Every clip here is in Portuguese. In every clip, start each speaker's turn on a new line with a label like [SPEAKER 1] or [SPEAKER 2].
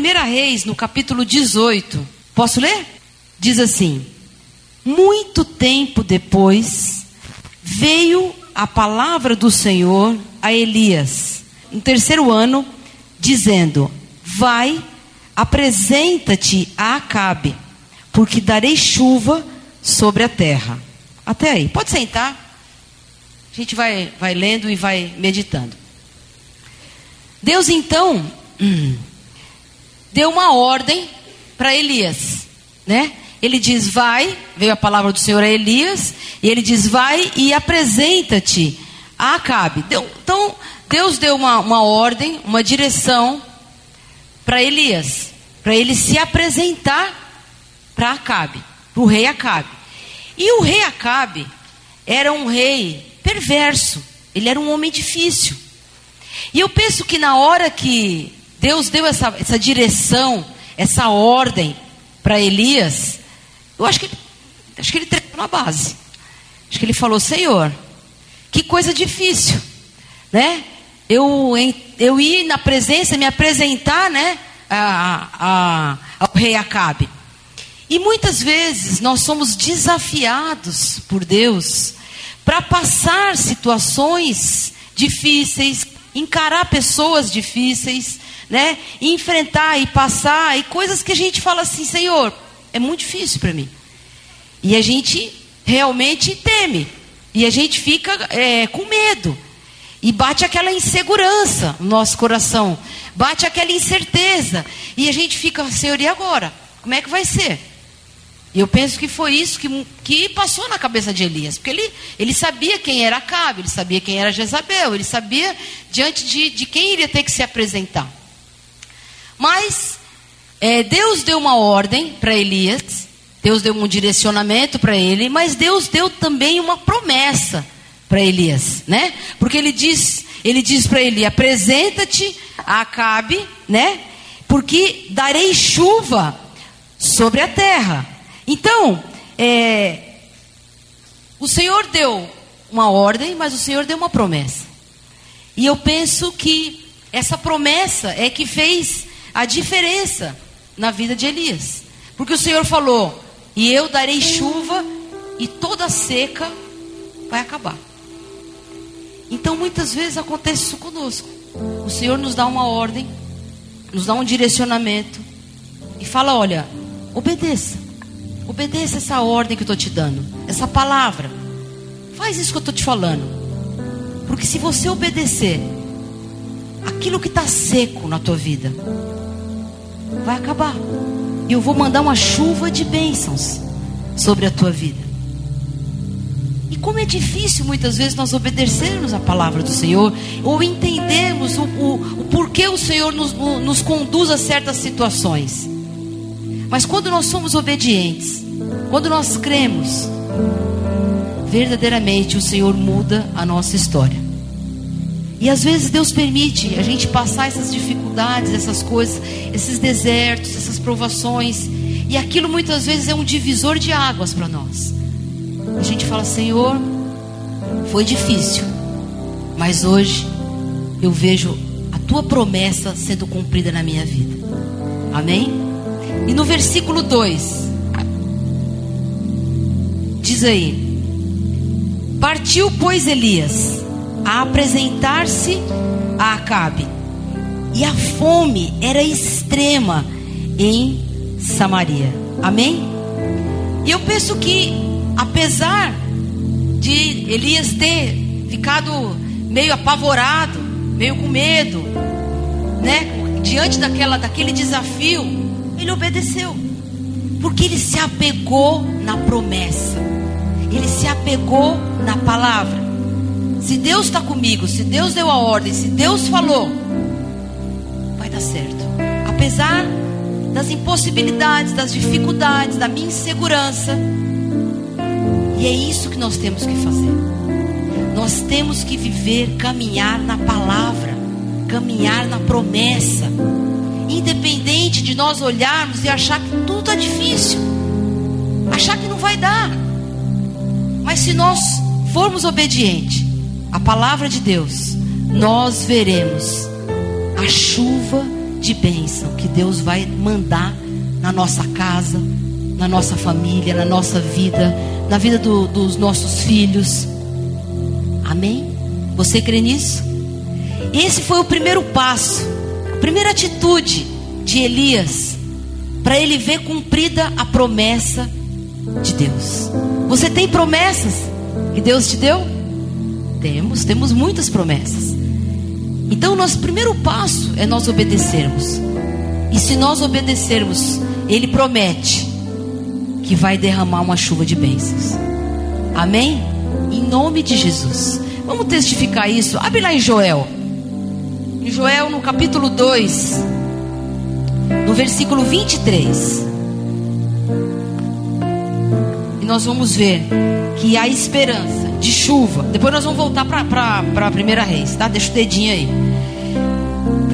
[SPEAKER 1] 1 Reis, no capítulo 18. Posso ler? Diz assim: Muito tempo depois, veio a palavra do Senhor a Elias, no terceiro ano, dizendo: Vai, apresenta-te a Acabe, porque darei chuva sobre a terra. Até aí, pode sentar. A gente vai, vai lendo e vai meditando. Deus então deu uma ordem para Elias, né? Ele diz: Vai, veio a palavra do Senhor a Elias, e ele diz: Vai e apresenta-te a Acabe. Deu, então, Deus deu uma, uma ordem, uma direção para Elias, para ele se apresentar para Acabe, para o rei Acabe. E o rei Acabe era um rei perverso, ele era um homem difícil. E eu penso que na hora que Deus deu essa, essa direção, essa ordem para Elias, eu acho que, acho que ele treinou na base. Acho que ele falou, Senhor, que coisa difícil, né? Eu, eu ir na presença, me apresentar, né? A, a, ao rei Acabe. E muitas vezes nós somos desafiados por Deus para passar situações difíceis, encarar pessoas difíceis, né? E enfrentar e passar e coisas que a gente fala assim, Senhor, é muito difícil para mim. E a gente realmente teme. E a gente fica é, com medo. E bate aquela insegurança no nosso coração. Bate aquela incerteza. E a gente fica, Senhor, e agora? Como é que vai ser? Eu penso que foi isso que, que passou na cabeça de Elias. Porque ele, ele sabia quem era Acabe, ele sabia quem era Jezabel, ele sabia diante de, de quem iria ter que se apresentar. Mas é, Deus deu uma ordem para Elias, Deus deu um direcionamento para ele, mas Deus deu também uma promessa para Elias, né? Porque ele diz, ele diz para ele: apresenta-te a Acabe, né? Porque darei chuva sobre a terra. Então, é, o Senhor deu uma ordem, mas o Senhor deu uma promessa. E eu penso que essa promessa é que fez a diferença na vida de Elias. Porque o Senhor falou: E eu darei chuva, e toda seca vai acabar. Então muitas vezes acontece isso conosco. O Senhor nos dá uma ordem, nos dá um direcionamento, e fala: Olha, obedeça. Obedeça essa ordem que eu estou te dando, essa palavra. Faz isso que eu estou te falando. Porque se você obedecer, aquilo que está seco na tua vida, vai acabar. E eu vou mandar uma chuva de bênçãos sobre a tua vida. E como é difícil muitas vezes nós obedecermos a palavra do Senhor, ou entendermos o, o, o porquê o Senhor nos, o, nos conduz a certas situações. Mas quando nós somos obedientes, quando nós cremos, verdadeiramente o Senhor muda a nossa história. E às vezes Deus permite a gente passar essas dificuldades, essas coisas, esses desertos, essas provações. E aquilo muitas vezes é um divisor de águas para nós. A gente fala, Senhor, foi difícil, mas hoje eu vejo a tua promessa sendo cumprida na minha vida. Amém? E no versículo 2, diz aí: Partiu, pois, Elias a apresentar-se a Acabe. E a fome era extrema em Samaria. Amém? E eu penso que, apesar de Elias ter ficado meio apavorado, meio com medo, né, diante daquela, daquele desafio, ele obedeceu, porque ele se apegou na promessa, ele se apegou na palavra. Se Deus está comigo, se Deus deu a ordem, se Deus falou, vai dar certo. Apesar das impossibilidades, das dificuldades, da minha insegurança. E é isso que nós temos que fazer. Nós temos que viver, caminhar na palavra, caminhar na promessa. Independente de nós olharmos e achar que tudo está difícil, achar que não vai dar. Mas se nós formos obedientes, a palavra de Deus, nós veremos a chuva de bênção que Deus vai mandar na nossa casa, na nossa família, na nossa vida, na vida do, dos nossos filhos. Amém? Você crê nisso? Esse foi o primeiro passo, a primeira atitude de Elias, para ele ver cumprida a promessa de Deus. Você tem promessas que Deus te deu? Temos, temos muitas promessas. Então, nosso primeiro passo é nós obedecermos. E se nós obedecermos, Ele promete que vai derramar uma chuva de bênçãos. Amém? Em nome de Jesus. Vamos testificar isso. Abre lá em Joel. Em Joel, no capítulo 2, no versículo 23. E nós vamos ver que há esperança de chuva. Depois nós vamos voltar para a primeira reis, tá? Deixa o dedinho aí.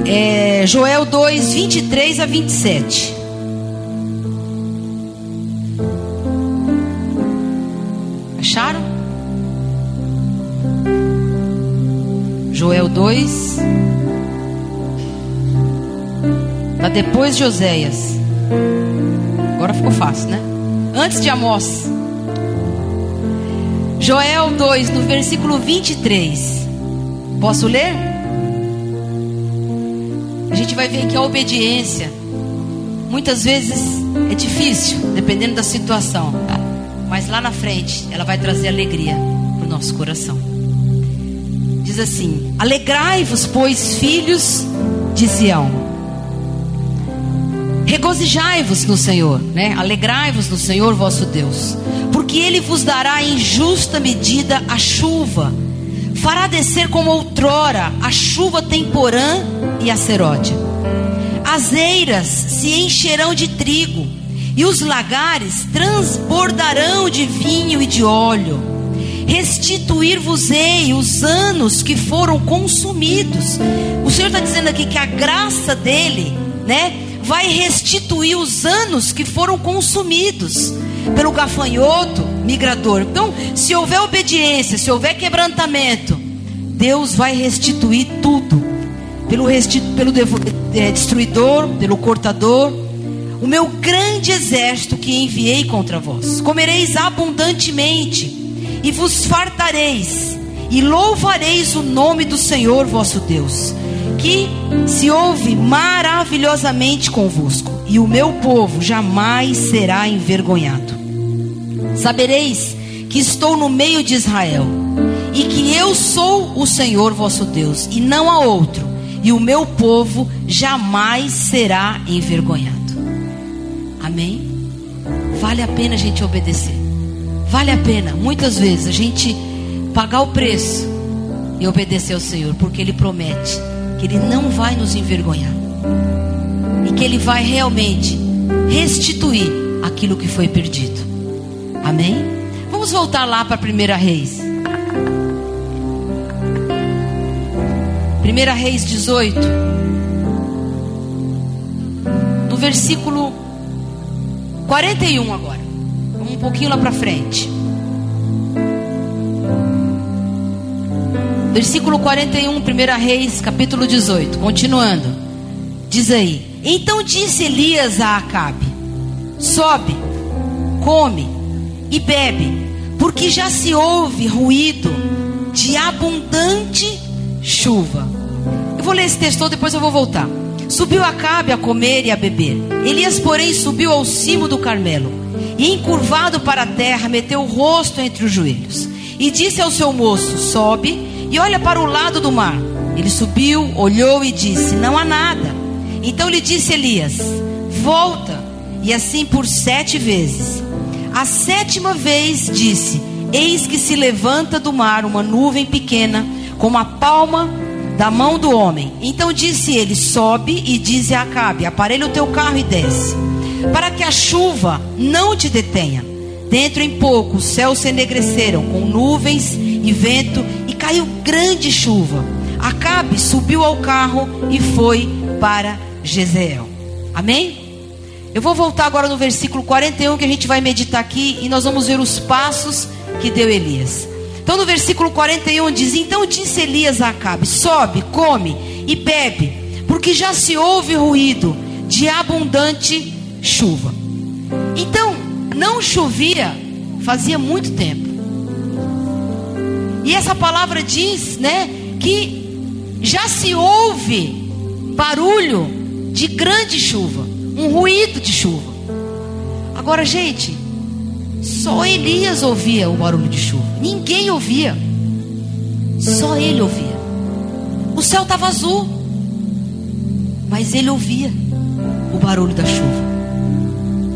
[SPEAKER 1] É, Joel 2, 23 a 27. Acharam? Joel 2. Está depois de Oséias. Agora ficou fácil, né? Antes de Amós. Joel 2, no versículo 23. Posso ler? A gente vai ver que a obediência muitas vezes é difícil, dependendo da situação. Mas lá na frente, ela vai trazer alegria para o nosso coração. Diz assim: Alegrai-vos, pois, filhos de Sião. Regozijai-vos no Senhor, né? Alegrai-vos no Senhor vosso Deus porque ele vos dará em justa medida a chuva, fará descer como outrora a chuva temporã e a seródia. As eiras se encherão de trigo, e os lagares transbordarão de vinho e de óleo. Restituir-vos-ei os anos que foram consumidos. O Senhor está dizendo aqui que a graça dele, né, vai restituir os anos que foram consumidos pelo gafanhoto migrador. Então, se houver obediência, se houver quebrantamento, Deus vai restituir tudo. Pelo, restitu, pelo é, destruidor, pelo cortador, o meu grande exército que enviei contra vós. Comereis abundantemente e vos fartareis e louvareis o nome do Senhor vosso Deus, que se ouve maravilhosamente convosco, e o meu povo jamais será envergonhado. Sabereis que estou no meio de Israel, e que eu sou o Senhor vosso Deus, e não há outro, e o meu povo jamais será envergonhado. Amém? Vale a pena a gente obedecer. Vale a pena, muitas vezes, a gente pagar o preço e obedecer ao Senhor, porque Ele promete que Ele não vai nos envergonhar e que Ele vai realmente restituir aquilo que foi perdido. Amém? Vamos voltar lá para a primeira reis. Primeira Reis 18. No versículo 41 agora. Vamos um pouquinho lá para frente. Versículo 41, 1 Reis, capítulo 18. Continuando. Diz aí: Então disse Elias a Acabe: Sobe, come e bebe, porque já se ouve ruído de abundante chuva. Eu vou ler esse texto depois eu vou voltar. Subiu Acabe a comer e a beber. Elias, porém, subiu ao cimo do Carmelo e, encurvado para a terra, meteu o rosto entre os joelhos e disse ao seu moço: Sobe e olha para o lado do mar. Ele subiu, olhou e disse: Não há nada. Então lhe disse Elias: Volta. E assim por sete vezes. A sétima vez disse: Eis que se levanta do mar uma nuvem pequena, como a palma da mão do homem. Então disse ele: Sobe e dize a Acabe: Aparelha o teu carro e desce, para que a chuva não te detenha. Dentro em pouco os céus se enegreceram com nuvens e vento, e caiu grande chuva. Acabe subiu ao carro e foi para Jezeel. Amém? Eu vou voltar agora no versículo 41 que a gente vai meditar aqui e nós vamos ver os passos que deu Elias. Então no versículo 41 diz: Então disse Elias a Acabe: Sobe, come e bebe, porque que já se ouve ruído de abundante chuva. Então, não chovia fazia muito tempo. E essa palavra diz, né, que já se ouve barulho de grande chuva, um ruído de chuva. Agora, gente, só Elias ouvia o barulho de chuva. Ninguém ouvia. Só ele ouvia. O céu estava azul. Mas ele ouvia o barulho da chuva.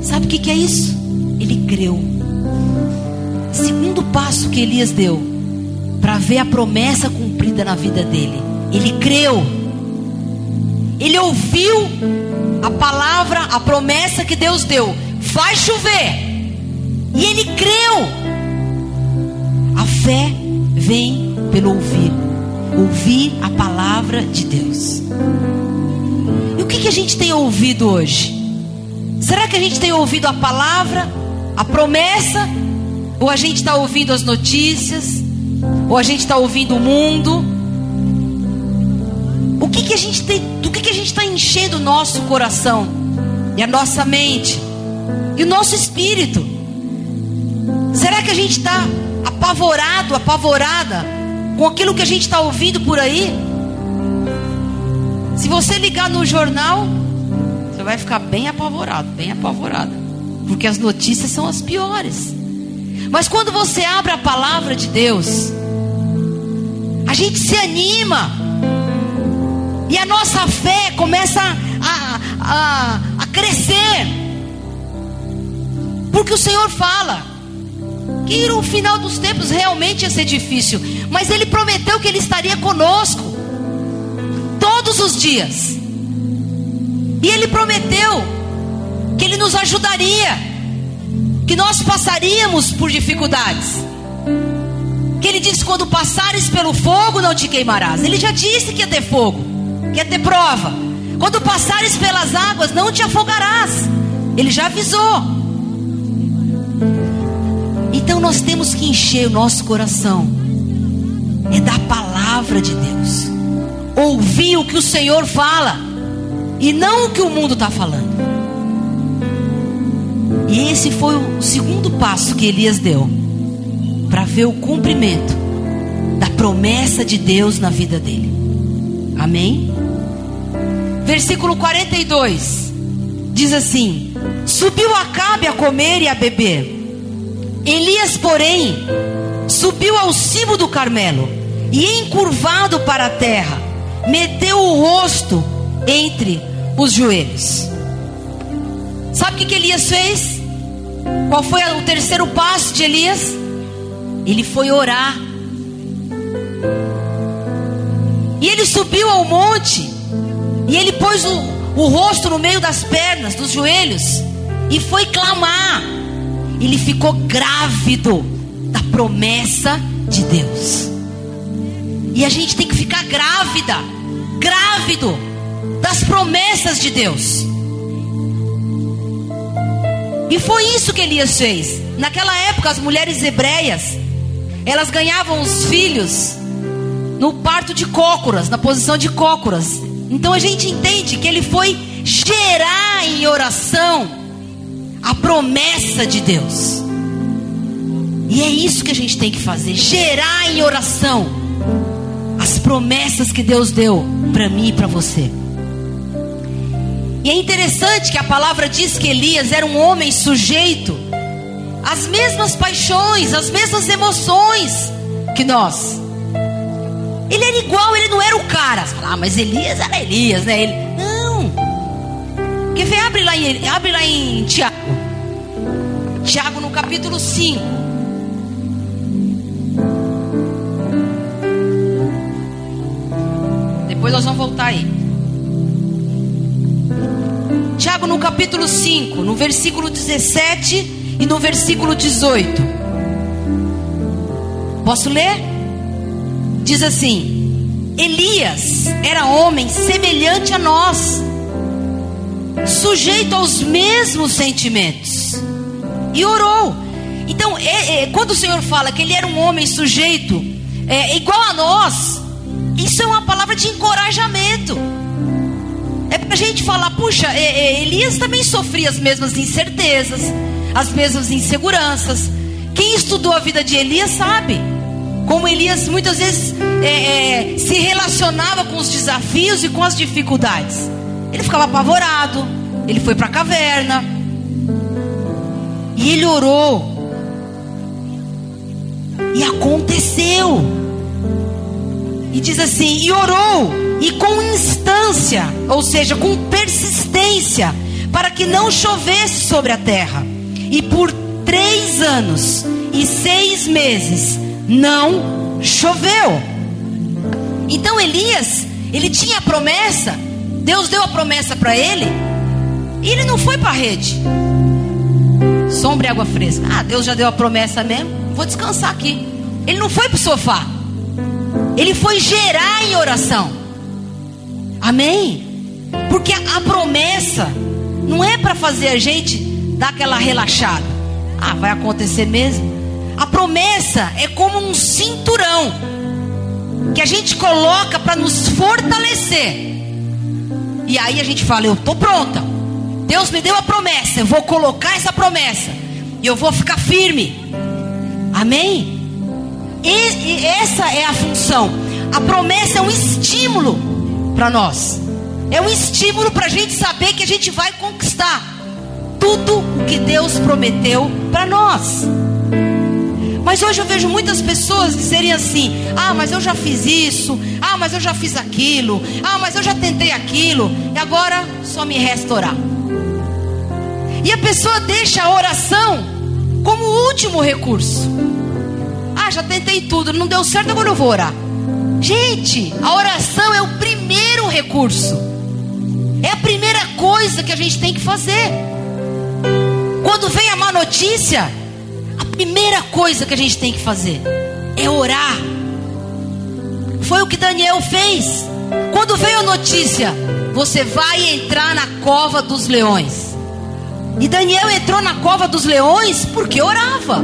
[SPEAKER 1] Sabe o que, que é isso? Ele creu. Segundo passo que Elias deu para ver a promessa cumprida na vida dele. Ele creu. Ele ouviu a palavra, a promessa que Deus deu. Vai chover. E ele creu. A fé vem pelo ouvir. Ouvir a palavra de Deus. E o que, que a gente tem ouvido hoje? Será que a gente tem ouvido a palavra, a promessa? Ou a gente está ouvindo as notícias? Ou a gente está ouvindo o mundo? O que, que a gente tem, do que, que a gente está enchendo o nosso coração e a nossa mente e o nosso espírito? Será que a gente está apavorado, apavorada com aquilo que a gente está ouvindo por aí? Se você ligar no jornal, você vai ficar bem apavorado, bem apavorada, porque as notícias são as piores. Mas quando você abre a palavra de Deus, a gente se anima, e a nossa fé começa a, a, a crescer, porque o Senhor fala que no final dos tempos realmente ia ser difícil, mas Ele prometeu que Ele estaria conosco todos os dias, e Ele prometeu que Ele nos ajudaria, que nós passaríamos por dificuldades. Que Ele disse: quando passares pelo fogo, não te queimarás. Ele já disse que ia ter fogo, que ia ter prova. Quando passares pelas águas, não te afogarás. Ele já avisou. Então nós temos que encher o nosso coração é da palavra de Deus. Ouvir o que o Senhor fala e não o que o mundo está falando. E esse foi o segundo passo que Elias deu para ver o cumprimento da promessa de Deus na vida dele. Amém? Versículo 42 diz assim: Subiu Acabe a comer e a beber. Elias, porém, subiu ao cimo do Carmelo e, encurvado para a terra, meteu o rosto entre os joelhos. Sabe o que, que Elias fez? Qual foi o terceiro passo de Elias? Ele foi orar. E ele subiu ao monte. E ele pôs o, o rosto no meio das pernas, dos joelhos. E foi clamar ele ficou grávido da promessa de Deus. E a gente tem que ficar grávida, grávido das promessas de Deus. E foi isso que Elias fez. Naquela época, as mulheres hebreias, elas ganhavam os filhos no parto de cócoras, na posição de cócoras. Então a gente entende que ele foi gerar em oração a promessa de Deus. E é isso que a gente tem que fazer: gerar em oração as promessas que Deus deu para mim e para você. E é interessante que a palavra diz que Elias era um homem sujeito às mesmas paixões, às mesmas emoções que nós. Ele era igual, ele não era o cara. Ah, mas Elias era Elias, né? Ele, não. Quer ver? Abre lá em, abre lá em Tiago. Tiago no capítulo 5. Depois nós vamos voltar aí. Tiago no capítulo 5, no versículo 17 e no versículo 18. Posso ler? Diz assim: Elias era homem semelhante a nós, sujeito aos mesmos sentimentos e orou. Então, é, é, quando o Senhor fala que ele era um homem sujeito, é, igual a nós, isso é uma palavra de encorajamento. A gente falar, puxa, Elias também sofria as mesmas incertezas, as mesmas inseguranças. Quem estudou a vida de Elias sabe como Elias muitas vezes é, é, se relacionava com os desafios e com as dificuldades. Ele ficava apavorado, ele foi para a caverna e ele orou. E aconteceu. E diz assim: e orou, e com instância, ou seja, com persistência, para que não chovesse sobre a terra. E por três anos e seis meses não choveu. Então Elias, ele tinha a promessa, Deus deu a promessa para ele, e ele não foi para a rede. Sombra e água fresca. Ah, Deus já deu a promessa mesmo, vou descansar aqui. Ele não foi para o sofá, ele foi gerar em oração. Amém? Porque a, promessa não é para fazer a gente dar aquela relaxada. Ah, vai acontecer mesmo. A promessa é como um cinturão que a gente coloca para nos fortalecer. E aí a gente fala: Eu estou pronta. Deus me deu a promessa. Eu vou colocar essa promessa. E eu vou ficar firme. Amém? E, e essa é a função. A promessa é um estímulo para nós. É um estímulo para a gente saber que a gente vai conquistar tudo o que Deus prometeu para nós. Mas hoje eu vejo muitas pessoas dizerem assim: ah, mas eu já fiz isso, ah, mas eu já fiz aquilo, ah, mas eu já tentei aquilo, e agora só me resta orar. E a pessoa deixa a oração como último recurso. Ah, já tentei tudo, não deu certo, agora eu vou orar. Gente, a oração é o primeiro recurso, é a primeira coisa que a gente tem que fazer. Quando vem a má notícia, primeira coisa que a gente tem que fazer é orar. Foi o que Daniel fez. Quando veio a notícia, você vai entrar na cova dos leões. E Daniel entrou na cova dos leões porque orava.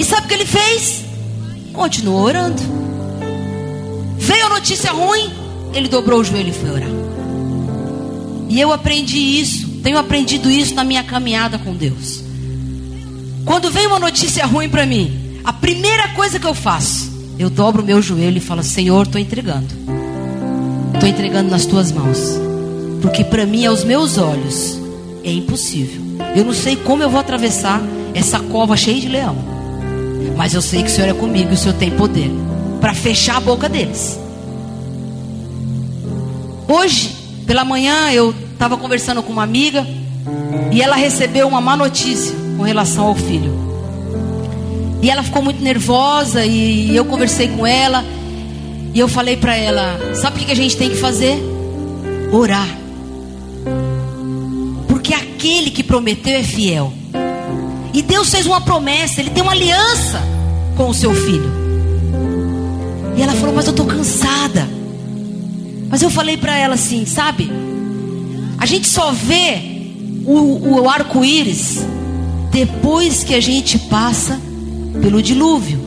[SPEAKER 1] E sabe o que ele fez? Continuou orando. Veio a notícia ruim, ele dobrou o joelho e foi orar. E eu aprendi isso, tenho aprendido isso na minha caminhada com Deus. Quando vem uma notícia ruim para mim, a primeira coisa que eu faço, eu dobro o meu joelho e falo: Senhor, estou entregando. Estou entregando nas tuas mãos. Porque para mim, aos meus olhos, é impossível. Eu não sei como eu vou atravessar essa cova cheia de leão. Mas eu sei que o Senhor é comigo e o Senhor tem poder para fechar a boca deles. Hoje, pela manhã, eu estava conversando com uma amiga e ela recebeu uma má notícia com relação ao filho. E ela ficou muito nervosa e eu conversei com ela e eu falei para ela: sabe o que a gente tem que fazer? Orar. Porque aquele que prometeu é fiel. E Deus fez uma promessa, Ele tem uma aliança com o seu filho. E ela falou: Mas eu estou cansada. Mas eu falei para ela assim: Sabe, a gente só vê o, o arco-íris depois que a gente passa pelo dilúvio,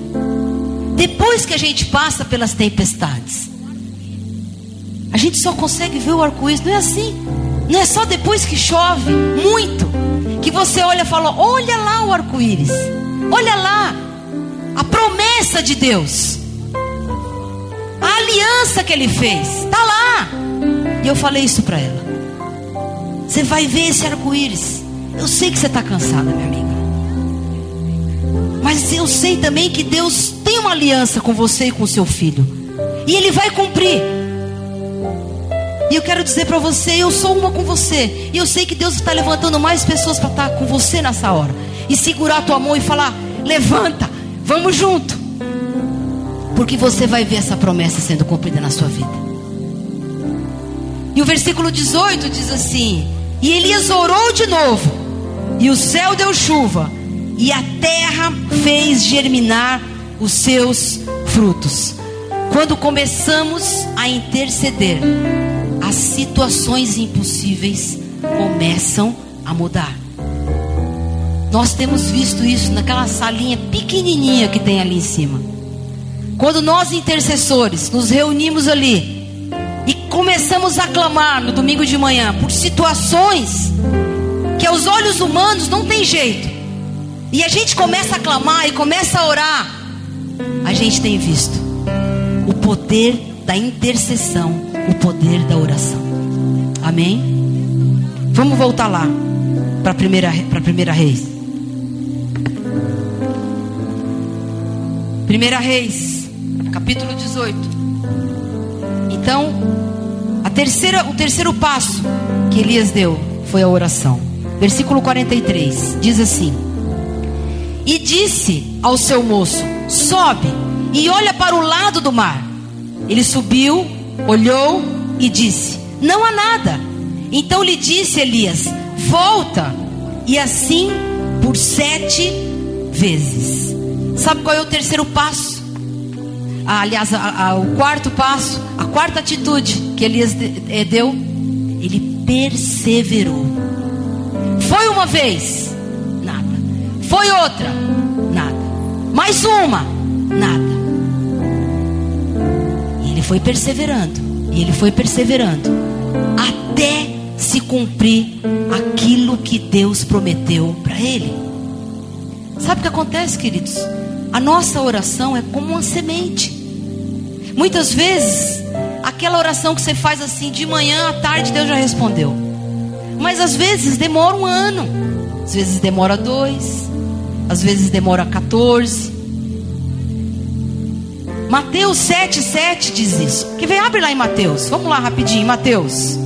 [SPEAKER 1] depois que a gente passa pelas tempestades. A gente só consegue ver o arco-íris, não é assim. Não é só depois que chove muito que você olha e fala: Olha lá o arco-íris, olha lá a promessa de Deus, a aliança que Ele fez, está lá. E eu falei isso para ela. Você vai ver esse arco-íris. Eu sei que você está cansada, minha amiga. Mas eu sei também que Deus tem uma aliança com você e com seu filho. E Ele vai cumprir. E eu quero dizer para você, eu sou uma com você. E eu sei que Deus está levantando mais pessoas para estar tá com você nessa hora. E segurar a tua mão e falar: levanta, vamos junto. Porque você vai ver essa promessa sendo cumprida na sua vida. E o versículo 18 diz assim: E Elias orou de novo e o céu deu chuva, e a terra fez germinar os seus frutos. Quando começamos a interceder, as situações impossíveis começam a mudar. Nós temos visto isso naquela salinha pequenininha que tem ali em cima. Quando nós intercessores nos reunimos ali, e começamos a clamar no domingo de manhã por situações que aos olhos humanos não tem jeito, e a gente começa a clamar e começa a orar, a gente tem visto o poder da intercessão, o poder da oração. Amém? Vamos voltar lá para a primeira, primeira reis. Primeira Reis, capítulo 18. Então, a terceira, o terceiro passo que Elias deu foi a oração. Versículo 43 diz assim: E disse ao seu moço: Sobe e olha para o lado do mar. Ele subiu, olhou e disse: Não há nada. Então lhe disse Elias: Volta. E assim por sete vezes. Sabe qual é o terceiro passo? Ah, aliás, a, a, o quarto passo, a quarta atitude que Elias de, eh, deu, ele perseverou. Foi uma vez, nada. Foi outra, nada. Mais uma, nada. E ele foi perseverando, e ele foi perseverando, até se cumprir aquilo que Deus prometeu para ele. Sabe o que acontece, queridos? A nossa oração é como uma semente. Muitas vezes, aquela oração que você faz assim de manhã à tarde, Deus já respondeu. Mas às vezes demora um ano, às vezes demora dois, às vezes demora 14. Mateus 7,7 diz isso. Que vem, abre lá em Mateus. Vamos lá rapidinho, Mateus.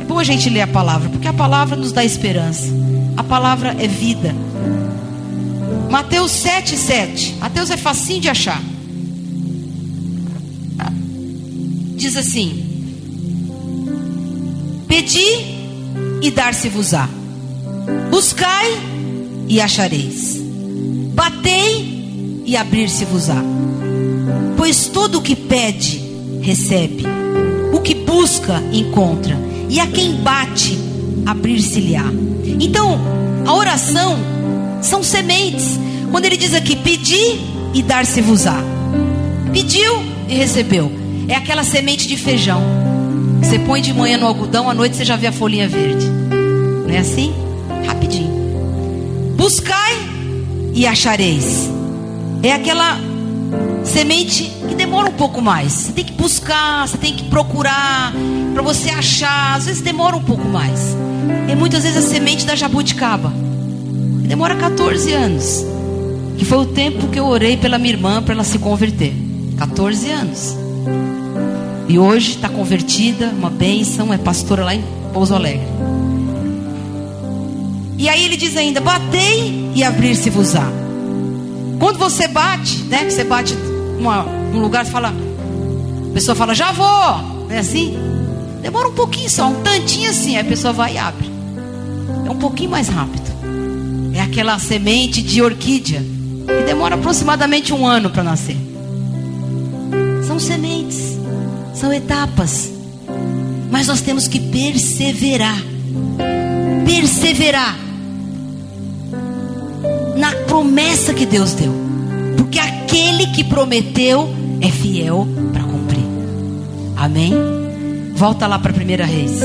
[SPEAKER 1] É bom a gente ler a palavra, porque a palavra nos dá esperança. A palavra é vida. Mateus 7, 7. Mateus é facinho de achar. Diz assim: Pedi e dar-se-vos-á. Buscai e achareis. Batei e abrir-se-vos-á. Pois todo o que pede, recebe. O que busca, encontra. E a quem bate, abrir-se-lhe-á. Então, a oração são sementes. Quando ele diz aqui, pedir e dar-se-vos-á. Pediu e recebeu. É aquela semente de feijão. Você põe de manhã no algodão, à noite você já vê a folhinha verde. Não é assim? Rapidinho. Buscai e achareis. É aquela semente que demora um pouco mais. Você tem que buscar, você tem que procurar para você achar. Às vezes demora um pouco mais. É muitas vezes a semente da jabuticaba. Demora 14 anos. Que foi o tempo que eu orei pela minha irmã para ela se converter. 14 anos. E hoje está convertida, uma bênção, é pastora lá em Pouso Alegre. E aí ele diz ainda: batei e abrir-se-vos-á. Quando você bate, né? Você bate numa, num lugar e fala, a pessoa fala, já vou. É assim? Demora um pouquinho só, um tantinho assim, aí a pessoa vai e abre. É um pouquinho mais rápido. É aquela semente de orquídea que demora aproximadamente um ano para nascer. São sementes, são etapas. Mas nós temos que perseverar. Perseverar na promessa que Deus deu. Porque aquele que prometeu é fiel para cumprir. Amém? Volta lá para a primeira reis.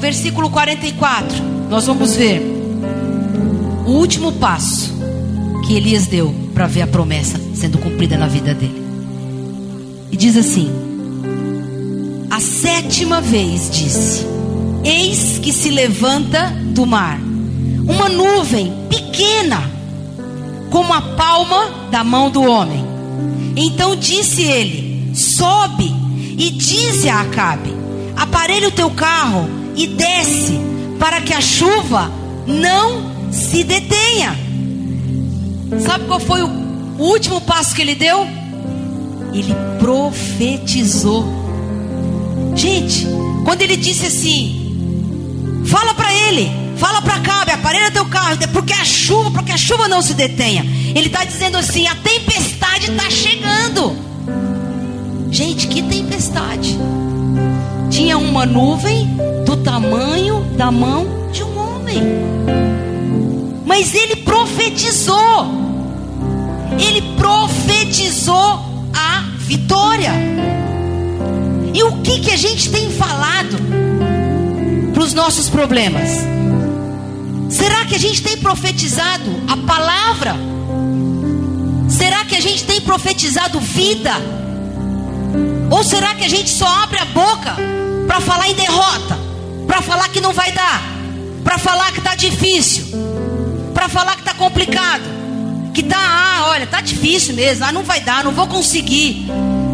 [SPEAKER 1] Versículo 44, nós vamos ver o último passo que Elias deu para ver a promessa sendo cumprida na vida dele. E diz assim: A sétima vez disse: Eis que se levanta do mar uma nuvem pequena, como a palma da mão do homem. Então disse ele: Sobe e dize a Acabe: Aparelhe o teu carro e desce, para que a chuva não se detenha. Sabe qual foi o último passo que ele deu? Ele profetizou. Gente, quando ele disse assim: Fala para ele, fala para Cabe, aparelha teu carro, porque a chuva, porque a chuva não se detenha. Ele está dizendo assim: a tempestade está chegando. Gente, que tempestade! Tinha uma nuvem do tamanho da mão de um homem. Mas ele profetizou. Ele profetizou a vitória. E o que, que a gente tem falado para os nossos problemas? Será que a gente tem profetizado a palavra? Será que a gente tem profetizado vida? Ou será que a gente só abre a boca para falar em derrota? Para falar que não vai dar? Para falar que está difícil? Para falar que está complicado? Que tá, ah, olha, tá difícil mesmo. Ah, não vai dar, não vou conseguir.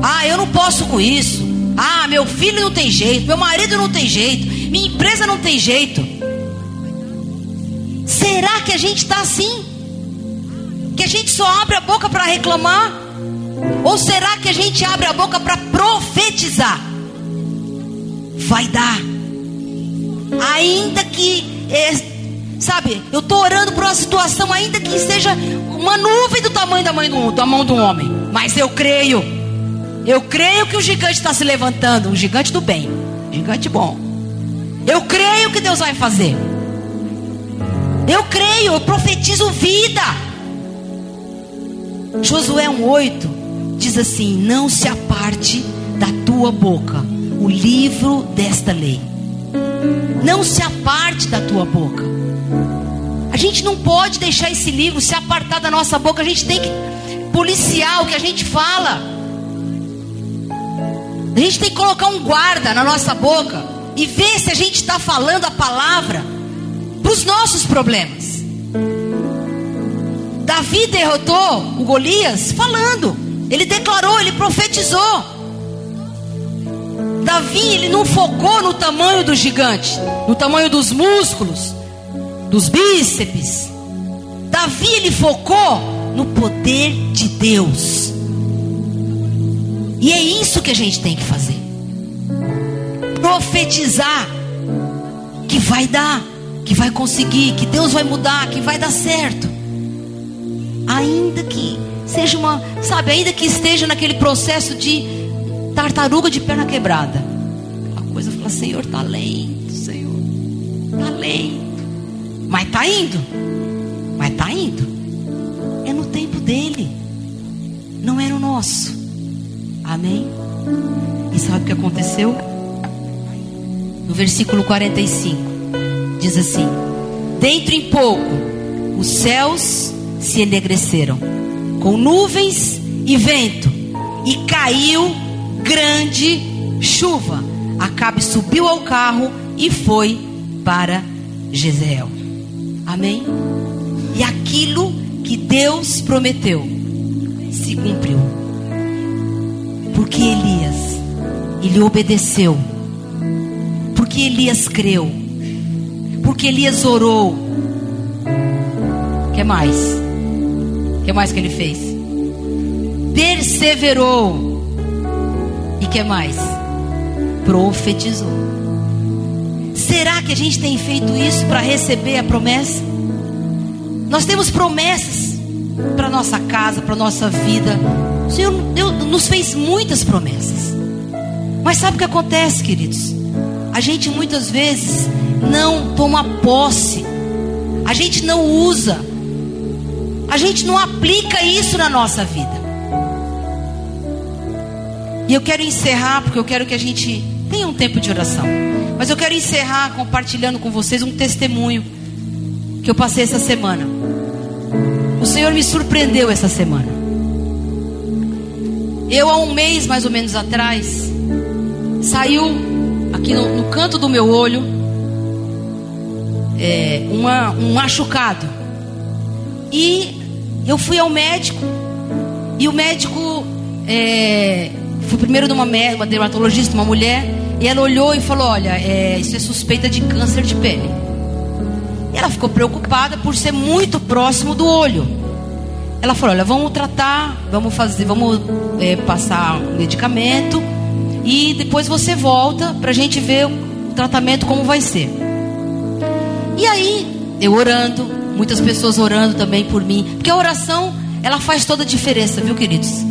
[SPEAKER 1] Ah, eu não posso com isso. Ah, meu filho não tem jeito, meu marido não tem jeito, minha empresa não tem jeito. Será que a gente está assim? Que a gente só abre a boca para reclamar? Ou será que a gente abre a boca para profetizar? Vai dar. Ainda que, é, sabe, eu estou orando por uma situação, ainda que seja uma nuvem do tamanho da, mãe do, da mão do homem. Mas eu creio. Eu creio que o gigante está se levantando. Um gigante do bem. Gigante bom. Eu creio que Deus vai fazer. Eu creio, eu profetizo vida. Josué 1,8 diz assim: Não se aparte da tua boca o livro desta lei. Não se aparte da tua boca. A gente não pode deixar esse livro se apartar da nossa boca. A gente tem que policiar o que a gente fala. A gente tem que colocar um guarda na nossa boca e ver se a gente está falando a palavra para os nossos problemas. Davi derrotou o Golias falando. Ele declarou, ele profetizou. Davi, ele não focou no tamanho do gigante, no tamanho dos músculos, dos bíceps. Davi, ele focou no poder de Deus. E é isso que a gente tem que fazer. Profetizar que vai dar que vai conseguir, que Deus vai mudar, que vai dar certo. Ainda que seja uma, sabe, ainda que esteja naquele processo de tartaruga de perna quebrada. A coisa fala, Senhor, tá lento, Senhor. Tá lento. Mas tá indo. Mas tá indo. É no tempo dele. Não é no nosso. Amém? E sabe o que aconteceu? No versículo 45 diz assim: Dentro em pouco os céus se enegreceram, com nuvens e vento, e caiu grande chuva. Acabe subiu ao carro e foi para Jezreel. Amém? E aquilo que Deus prometeu se cumpriu. Porque Elias, ele obedeceu. Porque Elias creu porque Elias orou. que mais? Que mais que ele fez? Perseverou. E que mais? Profetizou. Será que a gente tem feito isso para receber a promessa? Nós temos promessas para nossa casa, para nossa vida. O Senhor Deus nos fez muitas promessas. Mas sabe o que acontece, queridos? A gente muitas vezes não toma posse, a gente não usa, a gente não aplica isso na nossa vida. E eu quero encerrar, porque eu quero que a gente tenha um tempo de oração. Mas eu quero encerrar compartilhando com vocês um testemunho que eu passei essa semana. O Senhor me surpreendeu essa semana. Eu, há um mês mais ou menos atrás, saiu aqui no, no canto do meu olho é, uma, um machucado. E eu fui ao médico. E o médico. É, fui primeiro numa uma dermatologista, uma mulher. E ela olhou e falou: Olha, é, isso é suspeita de câncer de pele. E ela ficou preocupada por ser muito próximo do olho. Ela falou: Olha, vamos tratar, vamos fazer, vamos é, passar um medicamento e depois você volta para a gente ver o tratamento como vai ser. E aí, eu orando, muitas pessoas orando também por mim, porque a oração, ela faz toda a diferença, viu, queridos?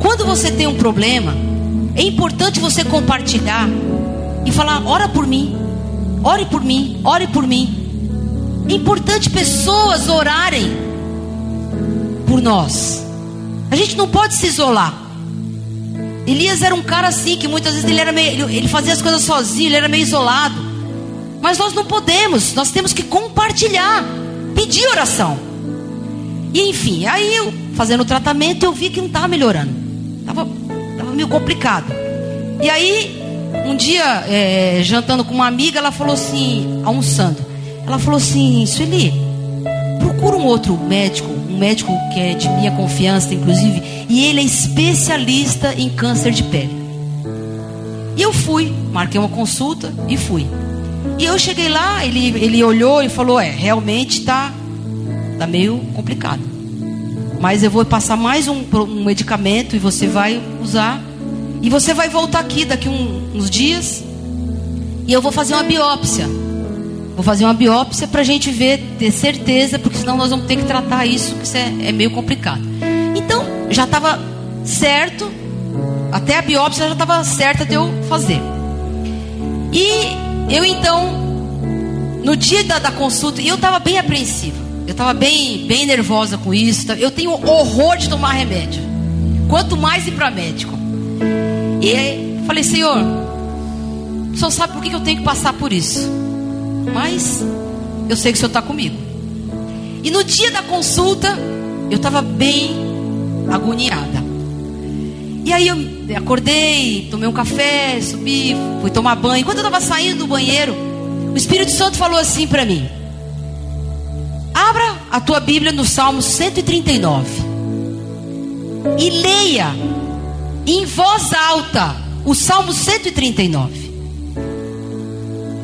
[SPEAKER 1] Quando você tem um problema, é importante você compartilhar e falar: ora por mim, ore por mim, ore por mim. É importante pessoas orarem por nós. A gente não pode se isolar. Elias era um cara assim que muitas vezes ele era meio, ele fazia as coisas sozinho, ele era meio isolado. Mas nós não podemos, nós temos que compartilhar, pedir oração. E enfim, aí eu fazendo o tratamento eu vi que não estava melhorando, estava tava meio complicado. E aí um dia é, jantando com uma amiga, ela falou assim, almoçando, ela falou assim, Sueli, procura um outro médico, um médico que é de minha confiança, inclusive, e ele é especialista em câncer de pele. E eu fui, marquei uma consulta e fui. E eu cheguei lá, ele, ele olhou e falou: É, realmente está tá meio complicado. Mas eu vou passar mais um, um medicamento e você vai usar. E você vai voltar aqui daqui um, uns dias. E eu vou fazer uma biópsia. Vou fazer uma biópsia para a gente ver, ter certeza, porque senão nós vamos ter que tratar isso, que isso é, é meio complicado. Então, já estava certo, até a biópsia já estava certa de eu fazer. E eu então, no dia da, da consulta, eu estava bem apreensiva. Eu estava bem, bem nervosa com isso. Eu tenho horror de tomar remédio. Quanto mais ir para médico. E aí, falei, Senhor, Senhor sabe por que eu tenho que passar por isso. Mas eu sei que o Senhor está comigo. E no dia da consulta, eu estava bem agoniada. E aí eu acordei, tomei um café, subi, fui tomar banho. Quando eu estava saindo do banheiro, o Espírito Santo falou assim para mim: Abra a tua Bíblia no Salmo 139 e leia em voz alta o Salmo 139.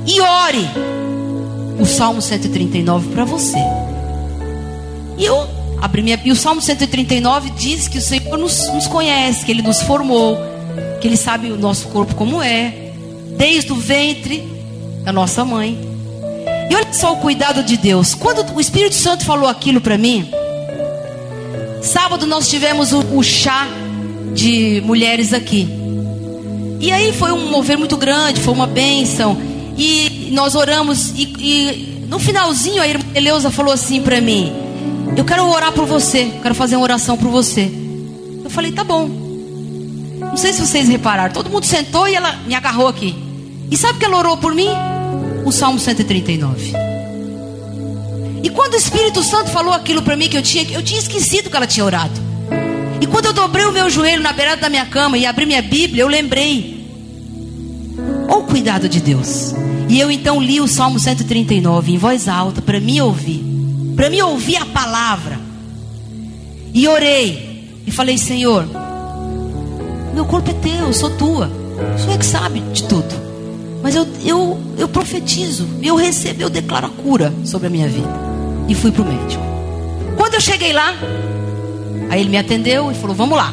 [SPEAKER 1] E ore o Salmo 139 para você. E eu minha. E o Salmo 139 diz que o Senhor nos, nos conhece, que Ele nos formou, que Ele sabe o nosso corpo como é, desde o ventre da nossa mãe. E olha só o cuidado de Deus. Quando o Espírito Santo falou aquilo para mim, sábado nós tivemos o, o, chá de mulheres aqui. E aí foi um mover muito grande, foi uma bênção. E nós oramos, e, e no finalzinho a irmã Eleusa falou assim para mim: eu quero orar por você, quero fazer uma oração por você. Eu falei, tá bom. Não sei se vocês repararam, todo mundo sentou e ela me agarrou aqui. E sabe que ela orou por mim? O Salmo 139. E quando o Espírito Santo falou aquilo para mim que eu tinha, eu tinha esquecido que ela tinha orado. E quando eu dobrei o meu joelho na beirada da minha cama e abri minha Bíblia, eu lembrei. O cuidado de Deus. E eu então li o Salmo 139 em voz alta para me ouvir para me ouvir a palavra. E orei e falei: Senhor, meu corpo é teu, eu sou tua. Senhor é que sabe de tudo. Mas eu, eu, eu profetizo, eu recebo, eu declaro a cura sobre a minha vida. E fui para o médico. Quando eu cheguei lá, aí ele me atendeu e falou: Vamos lá.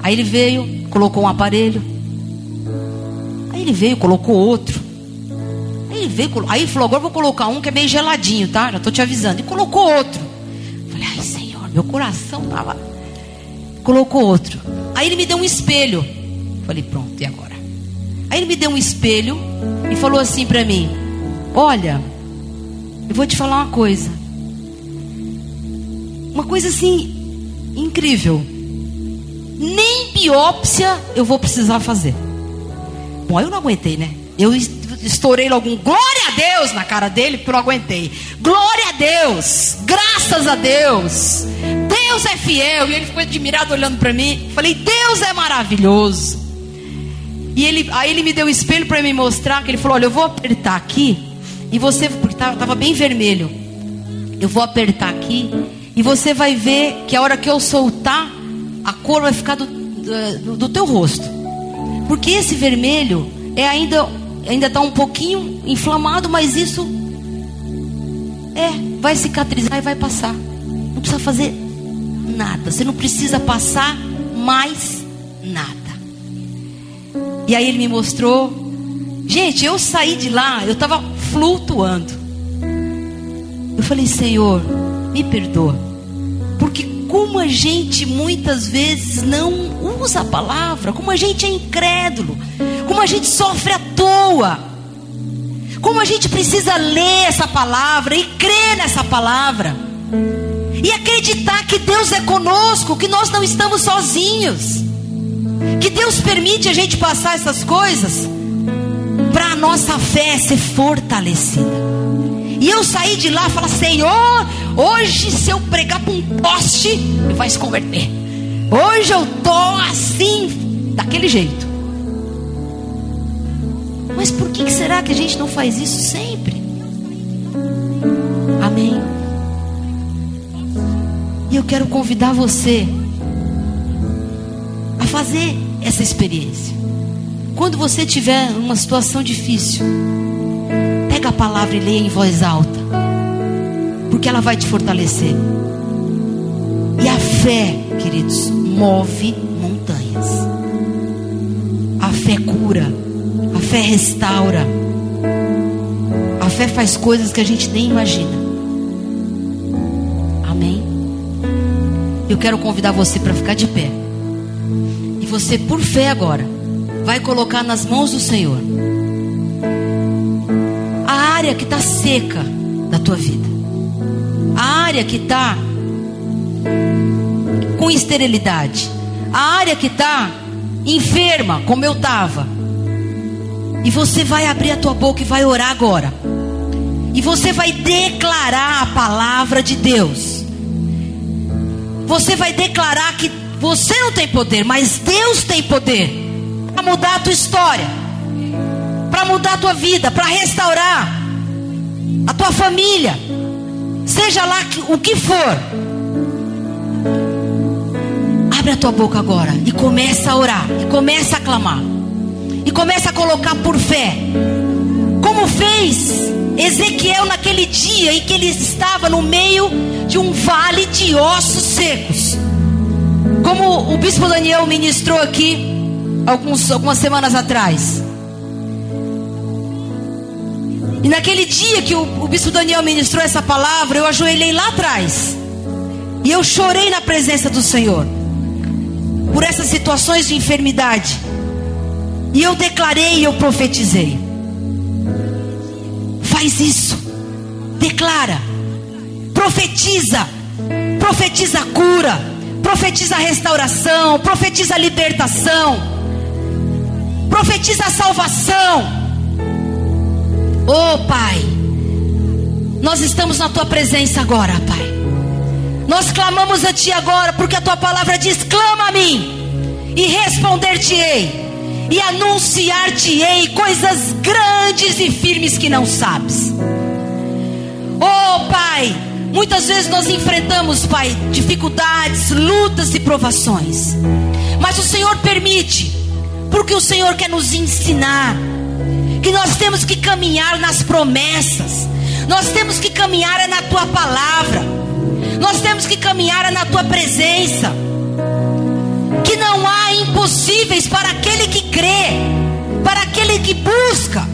[SPEAKER 1] Aí ele veio, colocou um aparelho. Aí ele veio, colocou outro. Aí veio, aí falou: agora vou colocar um que é meio geladinho, tá? Já estou te avisando. E colocou outro. Falei: ai, Senhor, meu coração tava. Colocou outro. Aí ele me deu um espelho. Falei: pronto, e agora? Aí ele me deu um espelho e falou assim para mim: Olha, eu vou te falar uma coisa. Uma coisa assim, incrível. Nem biópsia eu vou precisar fazer. Bom, eu não aguentei, né? Eu estourei logo um glória a Deus na cara dele, porque eu aguentei. Glória a Deus, graças a Deus. Deus é fiel. E ele ficou admirado olhando para mim. Falei, Deus é maravilhoso. E ele, aí ele me deu o espelho para me mostrar que ele falou: Olha, eu vou apertar aqui e você, porque estava bem vermelho. Eu vou apertar aqui e você vai ver que a hora que eu soltar, a cor vai ficar do, do, do teu rosto. Porque esse vermelho é ainda ainda está um pouquinho inflamado, mas isso é, vai cicatrizar e vai passar. Não precisa fazer nada. Você não precisa passar mais nada. E aí ele me mostrou. Gente, eu saí de lá, eu estava flutuando. Eu falei, Senhor, me perdoa. Porque como a gente muitas vezes não usa a palavra, como a gente é incrédulo como a gente sofre à toa, como a gente precisa ler essa palavra e crer nessa palavra. E acreditar que Deus é conosco, que nós não estamos sozinhos. Que Deus permite a gente passar essas coisas para a nossa fé ser fortalecida. E eu saí de lá e falei: Senhor, hoje se eu pregar para um poste, vai se converter. Hoje eu tô assim, daquele jeito. Mas por que será que a gente não faz isso sempre? Amém. E eu quero convidar você a fazer essa experiência. Quando você tiver uma situação difícil, pega a palavra e leia em voz alta, porque ela vai te fortalecer. E a fé, queridos, move montanhas. A fé cura, fé restaura. A fé faz coisas que a gente nem imagina. Amém? Eu quero convidar você para ficar de pé. E você, por fé agora, vai colocar nas mãos do Senhor a área que está seca da tua vida, a área que está com esterilidade, a área que está enferma, como eu estava. E você vai abrir a tua boca e vai orar agora. E você vai declarar a palavra de Deus. Você vai declarar que você não tem poder, mas Deus tem poder para mudar a tua história, para mudar a tua vida, para restaurar a tua família, seja lá o que for. Abre a tua boca agora e começa a orar, e começa a clamar, e começa a colocar por fé, como fez Ezequiel naquele dia em que ele estava no meio de um vale de ossos secos. Como o bispo Daniel ministrou aqui alguns, algumas semanas atrás. E naquele dia que o, o bispo Daniel ministrou essa palavra, eu ajoelhei lá atrás. E eu chorei na presença do Senhor. Por essas situações de enfermidade. E eu declarei e eu profetizei. Faz isso. Declara. Profetiza. Profetiza cura. Profetiza restauração. Profetiza libertação. Profetiza salvação. Oh, Pai. Nós estamos na tua presença agora, Pai. Nós clamamos a Ti agora, porque a Tua palavra diz: clama a mim, e responder-te-ei, e anunciar-te-ei coisas grandes e firmes que não sabes. Oh, Pai, muitas vezes nós enfrentamos, Pai, dificuldades, lutas e provações, mas o Senhor permite, porque o Senhor quer nos ensinar que nós temos que caminhar nas promessas, nós temos que caminhar na Tua palavra. Nós temos que caminhar na tua presença. Que não há impossíveis para aquele que crê, para aquele que busca.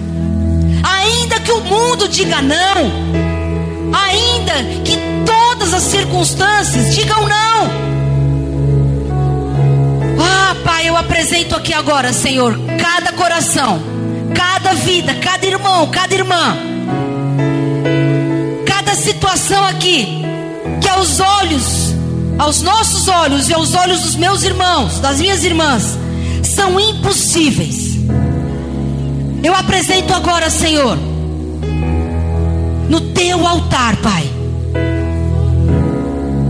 [SPEAKER 1] Ainda que o mundo diga não, ainda que todas as circunstâncias digam não. Ah, Pai, eu apresento aqui agora, Senhor, cada coração, cada vida, cada irmão, cada irmã, cada situação aqui que aos olhos, aos nossos olhos e aos olhos dos meus irmãos, das minhas irmãs, são impossíveis. Eu apresento agora, Senhor, no teu altar, Pai.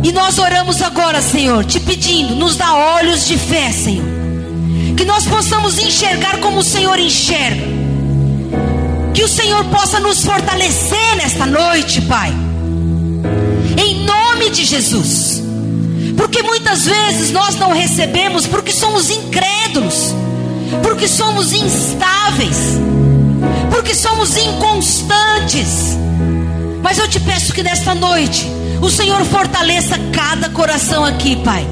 [SPEAKER 1] E nós oramos agora, Senhor, te pedindo, nos dá olhos de fé, Senhor. Que nós possamos enxergar como o Senhor enxerga. Que o Senhor possa nos fortalecer nesta noite, Pai em nome de Jesus. Porque muitas vezes nós não recebemos porque somos incrédulos, porque somos instáveis, porque somos inconstantes. Mas eu te peço que nesta noite o Senhor fortaleça cada coração aqui, Pai.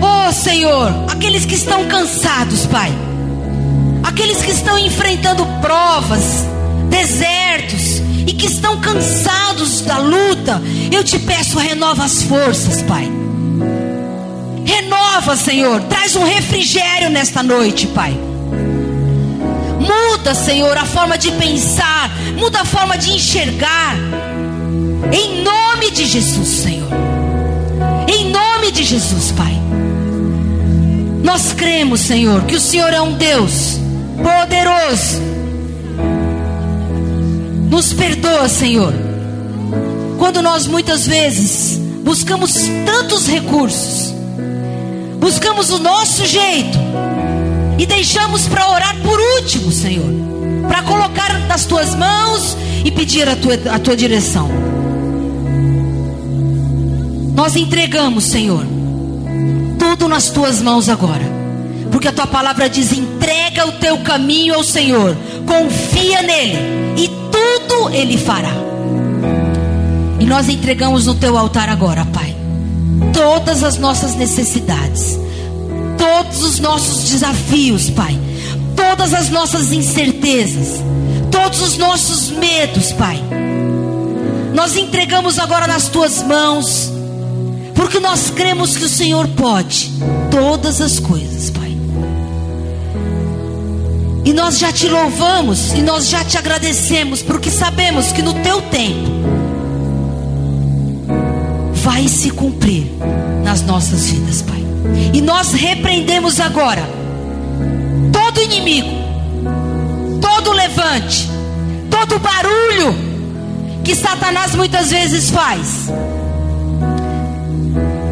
[SPEAKER 1] Oh Senhor, aqueles que estão cansados, Pai, aqueles que estão enfrentando provas, desertos, e que estão cansados da luta, eu te peço, renova as forças, Pai. Renova, Senhor, traz um refrigério nesta noite, Pai. Muda, Senhor, a forma de pensar, muda a forma de enxergar. Em nome de Jesus, Senhor. Em nome de Jesus, Pai. Nós cremos, Senhor, que o Senhor é um Deus poderoso. Nos perdoa, Senhor, quando nós muitas vezes buscamos tantos recursos, buscamos o nosso jeito e deixamos para orar por último, Senhor, para colocar nas tuas mãos e pedir a tua, a tua direção. Nós entregamos, Senhor, tudo nas tuas mãos agora, porque a tua palavra diz: entrega o teu caminho ao Senhor, confia nele e tudo ele fará. E nós entregamos no teu altar agora, Pai, todas as nossas necessidades, todos os nossos desafios, Pai, todas as nossas incertezas, todos os nossos medos, Pai. Nós entregamos agora nas tuas mãos, porque nós cremos que o Senhor pode todas as coisas, Pai. E nós já te louvamos e nós já te agradecemos, porque sabemos que no teu tempo vai se cumprir nas nossas vidas, Pai. E nós repreendemos agora todo inimigo, todo levante, todo barulho que Satanás muitas vezes faz.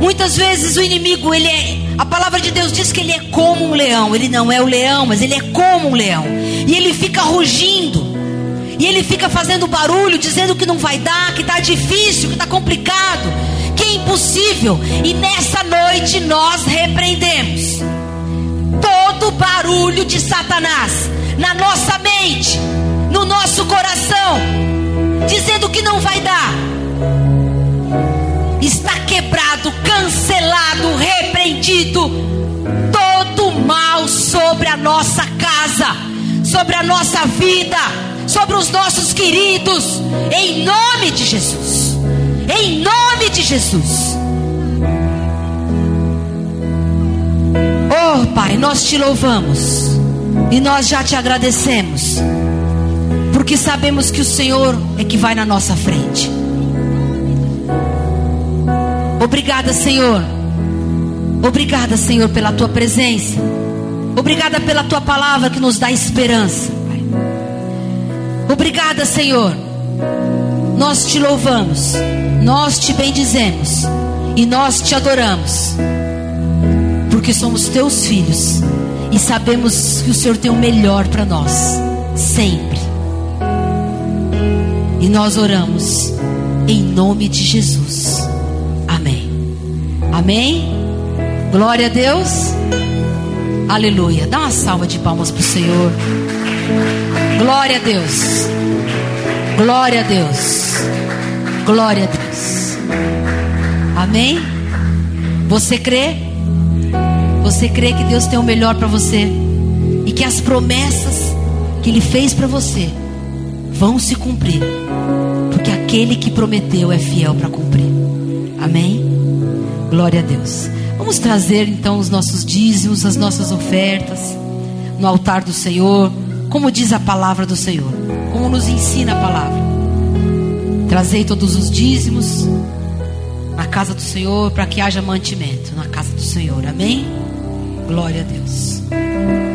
[SPEAKER 1] Muitas vezes o inimigo, ele é, a palavra de Deus diz que ele é como um leão. Ele não é o leão, mas ele é como um leão. E ele fica rugindo. E ele fica fazendo barulho, dizendo que não vai dar, que está difícil, que está complicado que é impossível. E nessa noite nós repreendemos todo barulho de Satanás na nossa mente, no nosso coração, dizendo que não vai dar. Está quebrado, cancelado, repreendido todo mal sobre a nossa casa, sobre a nossa vida, sobre os nossos queridos, em nome de Jesus. Em nome de Jesus. Oh, Pai, nós te louvamos. E nós já te agradecemos. Porque sabemos que o Senhor é que vai na nossa frente. Obrigada, Senhor. Obrigada, Senhor, pela tua presença. Obrigada pela tua palavra que nos dá esperança. Obrigada, Senhor. Nós te louvamos. Nós te bendizemos e nós te adoramos, porque somos teus filhos e sabemos que o Senhor tem o melhor para nós, sempre. E nós oramos em nome de Jesus. Amém. Glória a Deus. Aleluia. Dá uma salva de palmas para o Senhor. Glória a Deus. Glória a Deus. Glória a Deus. Amém? Você crê? Você crê que Deus tem o melhor para você? E que as promessas que Ele fez para você vão se cumprir? Porque aquele que prometeu é fiel para cumprir. Amém? Glória a Deus. Vamos trazer então os nossos dízimos, as nossas ofertas no altar do Senhor, como diz a palavra do Senhor, como nos ensina a palavra. Trazei todos os dízimos na casa do Senhor para que haja mantimento na casa do Senhor. Amém? Glória a Deus.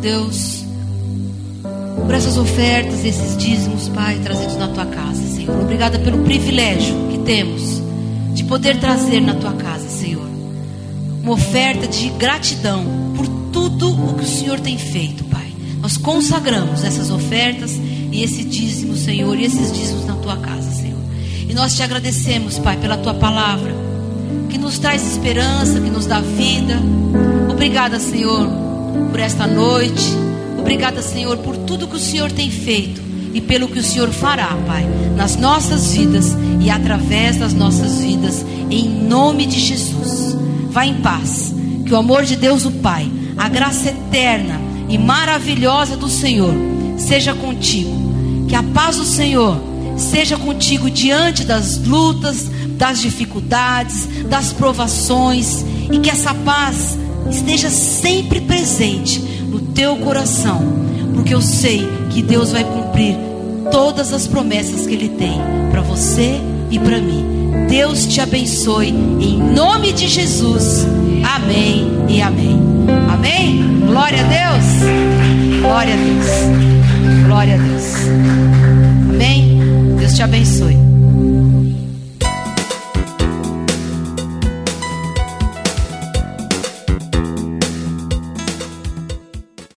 [SPEAKER 1] Deus, por essas ofertas, esses dízimos, Pai, trazidos na tua casa, Senhor. Obrigada pelo privilégio que temos de poder trazer na tua casa, Senhor, uma oferta de gratidão por tudo o que o Senhor tem feito, Pai. Nós consagramos essas ofertas e esse dízimo, Senhor, e esses dízimos na tua casa, Senhor. E nós te agradecemos, Pai, pela tua palavra, que nos traz esperança, que nos dá vida. Obrigada, Senhor, por esta noite. Obrigada, Senhor, por tudo que o Senhor tem feito e pelo que o Senhor fará, Pai, nas nossas vidas e através das nossas vidas, em nome de Jesus. Vá em paz. Que o amor de Deus, o Pai, a graça eterna e maravilhosa do Senhor seja contigo. Que a paz do Senhor seja contigo diante das lutas, das dificuldades, das provações e que essa paz esteja sempre presente no teu coração, porque eu sei que Deus vai cumprir todas as promessas que Ele tem para você e para mim. Deus te abençoe em nome de Jesus. Amém e amém. Amém? Glória a Deus. Glória a Deus. Glória a Deus.